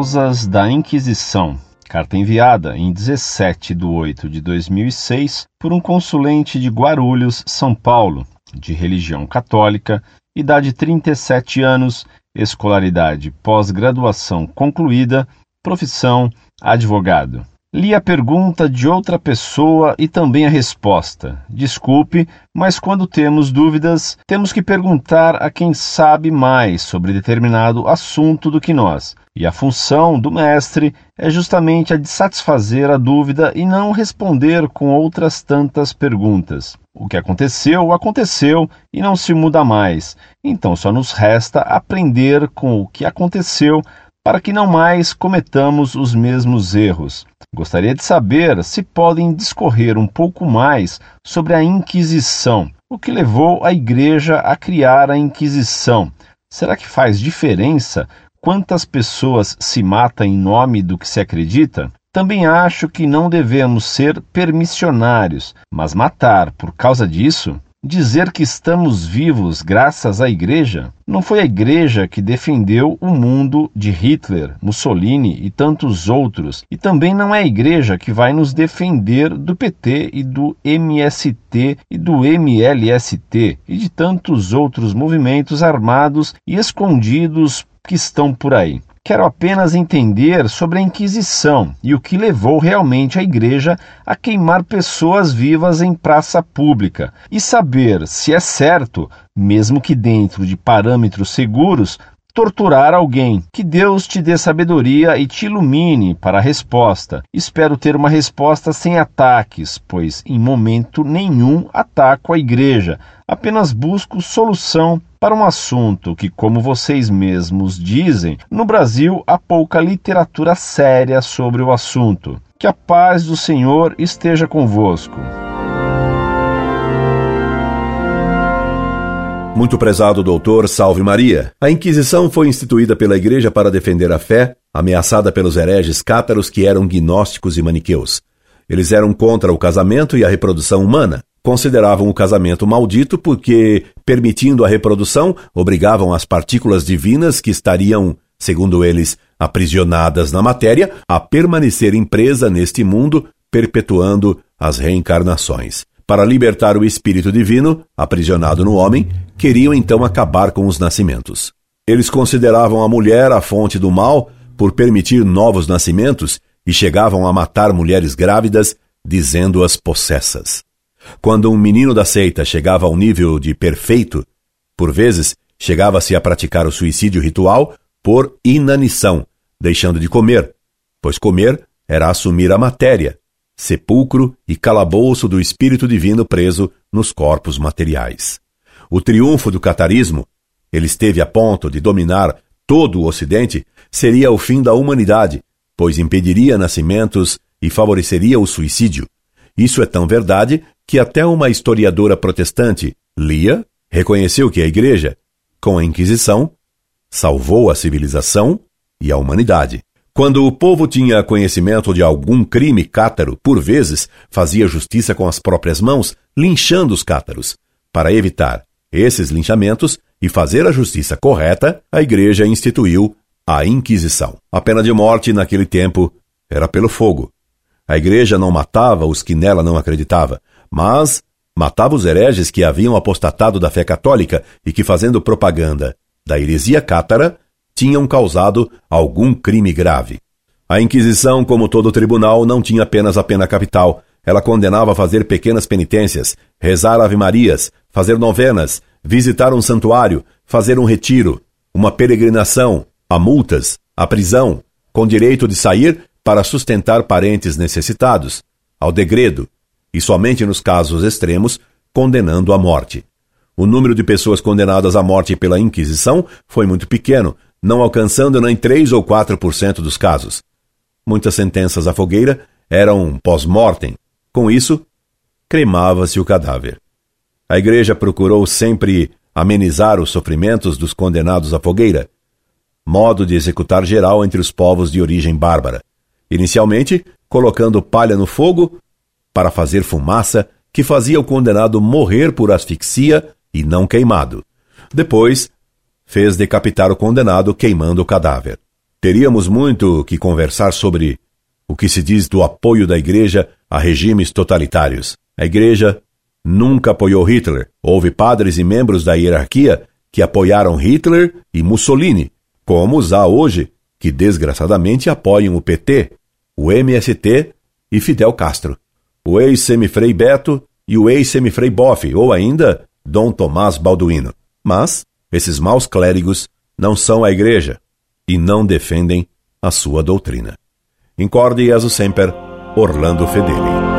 Causas da Inquisição. Carta enviada em 17 de 8 de 2006 por um consulente de Guarulhos, São Paulo, de religião católica, idade 37 anos, escolaridade pós-graduação concluída, profissão advogado. Li a pergunta de outra pessoa e também a resposta. Desculpe, mas quando temos dúvidas, temos que perguntar a quem sabe mais sobre determinado assunto do que nós. E a função do mestre é justamente a de satisfazer a dúvida e não responder com outras tantas perguntas. O que aconteceu, aconteceu e não se muda mais. Então só nos resta aprender com o que aconteceu para que não mais cometamos os mesmos erros. Gostaria de saber se podem discorrer um pouco mais sobre a Inquisição. O que levou a Igreja a criar a Inquisição? Será que faz diferença quantas pessoas se matam em nome do que se acredita? Também acho que não devemos ser permissionários, mas matar por causa disso Dizer que estamos vivos graças à Igreja? Não foi a Igreja que defendeu o mundo de Hitler, Mussolini e tantos outros, e também não é a Igreja que vai nos defender do PT e do MST e do MLST e de tantos outros movimentos armados e escondidos que estão por aí. Quero apenas entender sobre a Inquisição e o que levou realmente a Igreja a queimar pessoas vivas em praça pública e saber se é certo, mesmo que dentro de parâmetros seguros, torturar alguém. Que Deus te dê sabedoria e te ilumine para a resposta. Espero ter uma resposta sem ataques, pois em momento nenhum ataco a igreja, apenas busco solução para um assunto que, como vocês mesmos dizem, no Brasil há pouca literatura séria sobre o assunto. Que a paz do Senhor esteja convosco. Muito prezado doutor, salve Maria. A Inquisição foi instituída pela Igreja para defender a fé, ameaçada pelos hereges cátaros que eram gnósticos e maniqueus. Eles eram contra o casamento e a reprodução humana. Consideravam o casamento maldito porque, permitindo a reprodução, obrigavam as partículas divinas que estariam, segundo eles, aprisionadas na matéria, a permanecerem presas neste mundo, perpetuando as reencarnações. Para libertar o espírito divino, aprisionado no homem, queriam então acabar com os nascimentos. Eles consideravam a mulher a fonte do mal por permitir novos nascimentos e chegavam a matar mulheres grávidas, dizendo-as possessas. Quando um menino da seita chegava ao nível de perfeito, por vezes chegava-se a praticar o suicídio ritual por inanição, deixando de comer, pois comer era assumir a matéria, sepulcro e calabouço do espírito divino preso nos corpos materiais. O triunfo do catarismo, ele esteve a ponto de dominar todo o Ocidente, seria o fim da humanidade, pois impediria nascimentos e favoreceria o suicídio. Isso é tão verdade que até uma historiadora protestante, Lia, reconheceu que a Igreja, com a Inquisição, salvou a civilização e a humanidade. Quando o povo tinha conhecimento de algum crime cátaro, por vezes fazia justiça com as próprias mãos, linchando os cátaros. Para evitar esses linchamentos e fazer a justiça correta, a igreja instituiu a Inquisição. A pena de morte naquele tempo era pelo fogo. A igreja não matava os que nela não acreditavam, mas matava os hereges que haviam apostatado da fé católica e que, fazendo propaganda da heresia cátara, tinham causado algum crime grave. A Inquisição, como todo tribunal, não tinha apenas a pena capital. Ela condenava a fazer pequenas penitências, rezar ave-marias, fazer novenas, visitar um santuário, fazer um retiro, uma peregrinação, a multas, a prisão, com direito de sair para sustentar parentes necessitados, ao degredo, e somente nos casos extremos, condenando à morte. O número de pessoas condenadas à morte pela Inquisição foi muito pequeno, não alcançando nem 3 ou 4% dos casos. Muitas sentenças à fogueira eram pós-mortem. Com isso, cremava-se o cadáver. A igreja procurou sempre amenizar os sofrimentos dos condenados à fogueira, modo de executar geral entre os povos de origem bárbara. Inicialmente, colocando palha no fogo para fazer fumaça que fazia o condenado morrer por asfixia e não queimado. Depois, fez decapitar o condenado queimando o cadáver. Teríamos muito que conversar sobre o que se diz do apoio da Igreja a regimes totalitários. A Igreja nunca apoiou Hitler. Houve padres e membros da hierarquia que apoiaram Hitler e Mussolini, como os há hoje, que desgraçadamente apoiam o PT, o MST e Fidel Castro, o ex-semifrei Beto e o ex-semifrei Boff, ou ainda Dom Tomás Balduino. Mas esses maus clérigos não são a Igreja e não defendem a sua doutrina. Incorde Jesus Semper, Orlando Fedeli.